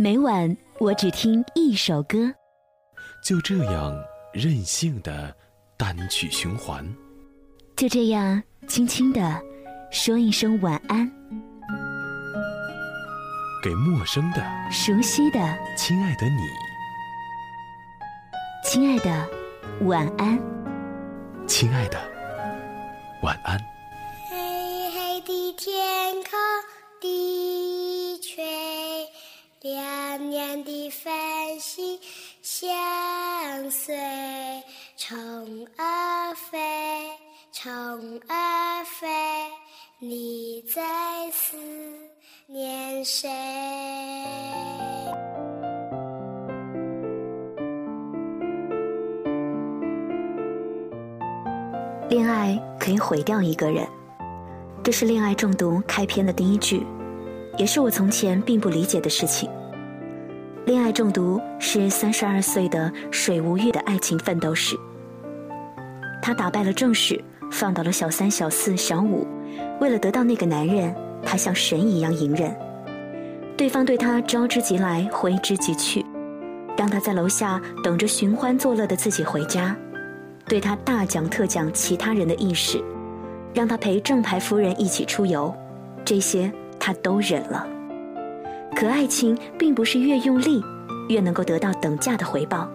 每晚我只听一首歌，就这样任性的单曲循环，就这样轻轻的说一声晚安，给陌生的、熟悉的、亲爱的你，亲爱的，晚安，亲爱的，晚安。黑黑的天空，地垂。亮亮的繁星相随，虫儿飞，虫儿飞，你在思念谁？恋爱可以毁掉一个人，这是恋爱中毒开篇的第一句。也是我从前并不理解的事情。恋爱中毒是三十二岁的水无月的爱情奋斗史。他打败了正室，放倒了小三、小四、小五，为了得到那个男人，他像神一样隐忍。对方对他招之即来，挥之即去，让他在楼下等着寻欢作乐的自己回家，对他大讲特讲其他人的意识，让他陪正牌夫人一起出游，这些。他都忍了，可爱情并不是越用力，越能够得到等价的回报。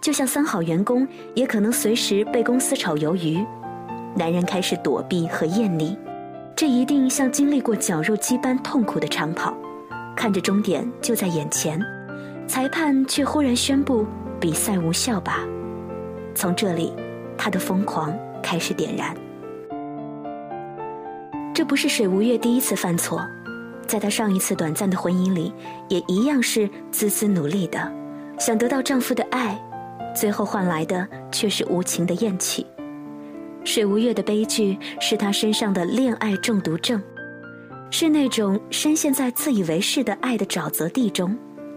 就像三好员工，也可能随时被公司炒鱿鱼。男人开始躲避和厌离，这一定像经历过绞肉机般痛苦的长跑，看着终点就在眼前，裁判却忽然宣布比赛无效吧。从这里，他的疯狂开始点燃。这不是水无月第一次犯错，在她上一次短暂的婚姻里，也一样是孜孜努力的，想得到丈夫的爱，最后换来的却是无情的厌弃。水无月的悲剧是她身上的恋爱中毒症，是那种深陷在自以为是的爱的沼泽地中，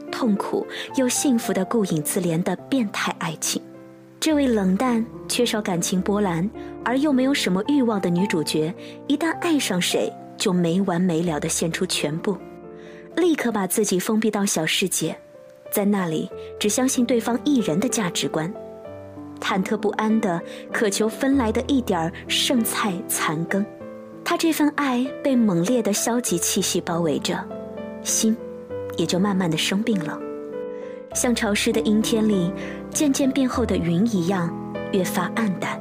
痛苦又幸福的顾影自怜的变态爱情。这位冷淡、缺少感情波澜，而又没有什么欲望的女主角，一旦爱上谁，就没完没了地献出全部，立刻把自己封闭到小世界，在那里只相信对方一人的价值观，忐忑不安地渴求分来的一点剩菜残羹。她这份爱被猛烈的消极气息包围着，心也就慢慢的生病了。像潮湿的阴天里渐渐变厚的云一样，越发暗淡。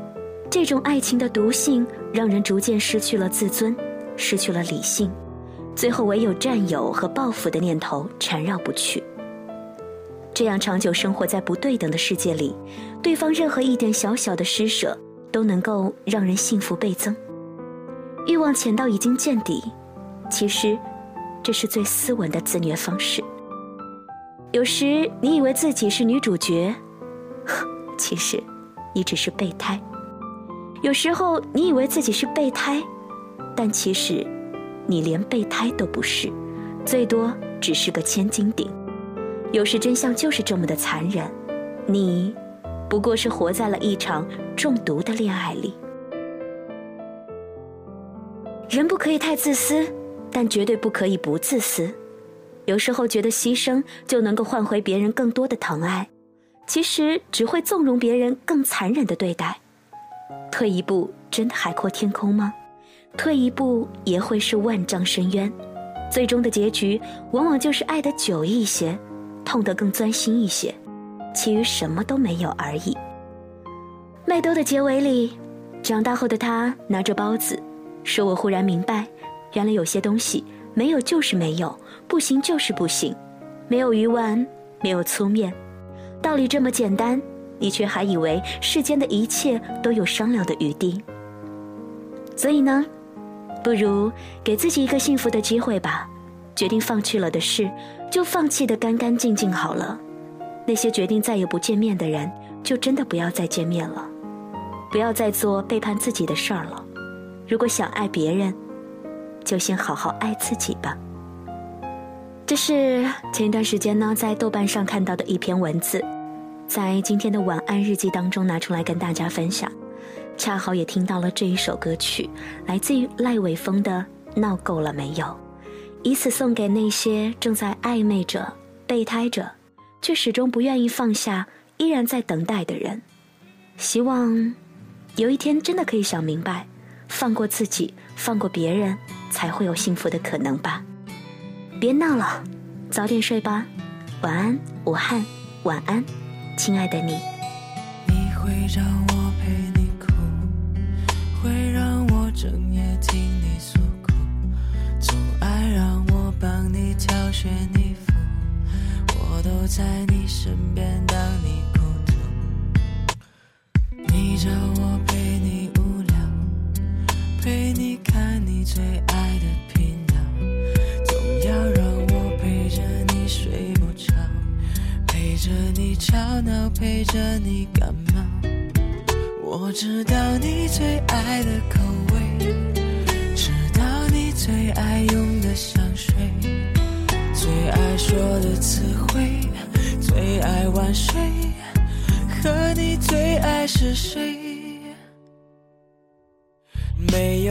这种爱情的毒性，让人逐渐失去了自尊，失去了理性，最后唯有占有和报复的念头缠绕不去。这样长久生活在不对等的世界里，对方任何一点小小的施舍，都能够让人幸福倍增。欲望浅到已经见底，其实，这是最斯文的自虐方式。有时你以为自己是女主角，其实你只是备胎；有时候你以为自己是备胎，但其实你连备胎都不是，最多只是个千斤顶。有时真相就是这么的残忍，你不过是活在了一场中毒的恋爱里。人不可以太自私，但绝对不可以不自私。有时候觉得牺牲就能够换回别人更多的疼爱，其实只会纵容别人更残忍的对待。退一步，真的海阔天空吗？退一步也会是万丈深渊。最终的结局往往就是爱得久一些，痛得更钻心一些，其余什么都没有而已。麦兜的结尾里，长大后的他拿着包子，说：“我忽然明白，原来有些东西。”没有就是没有，不行就是不行，没有鱼丸，没有粗面，道理这么简单，你却还以为世间的一切都有商量的余地。所以呢，不如给自己一个幸福的机会吧，决定放弃了的事，就放弃的干干净净好了。那些决定再也不见面的人，就真的不要再见面了，不要再做背叛自己的事儿了。如果想爱别人。就先好好爱自己吧。这是前一段时间呢，在豆瓣上看到的一篇文字，在今天的晚安日记当中拿出来跟大家分享。恰好也听到了这一首歌曲，来自于赖伟峰的《闹够了没有》，以此送给那些正在暧昧着备胎着，却始终不愿意放下依然在等待的人。希望有一天真的可以想明白，放过自己，放过别人，才会有幸福的可能吧。别闹了，早点睡吧。晚安，武汉。晚安，亲爱的你。你会让我陪你哭，会让我整夜听你诉苦，总爱让我帮你挑选衣服，我都在你身边当你孤独。你找我陪你无聊，陪你看你最爱的频道，总要让我陪着你睡不着。陪着你吵闹，陪着你感冒。我知道你最爱的口味，知道你最爱用的香水，最爱说的词汇，最爱晚睡，和你最爱是谁？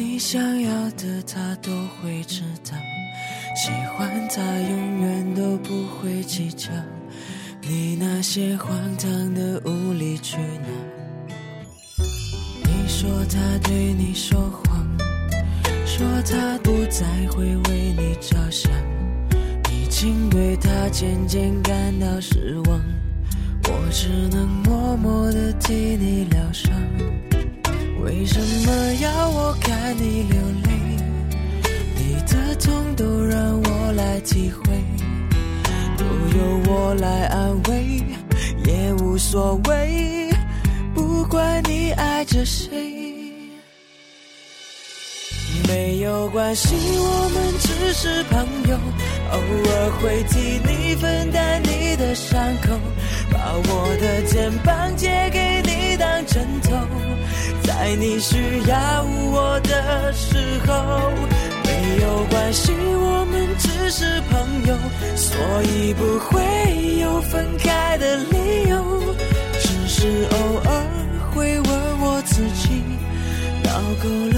你想要的他都会知道，喜欢他永远都不会计较，你那些荒唐的无理取闹。你说他对你说谎，说他不再会为你着想，已经对他渐渐感到失望。我只能默默地替你疗伤。为什么要我看你流泪？你的痛都让我来体会，都由我来安慰，也无所谓。不管你爱着谁。没有关系，我们只是朋友，偶尔会替你分担你的伤口，把我的肩膀借给，在你需要我的时候。没有关系，我们只是朋友，所以不会有分开的理由，只是偶尔会问我自己，闹够了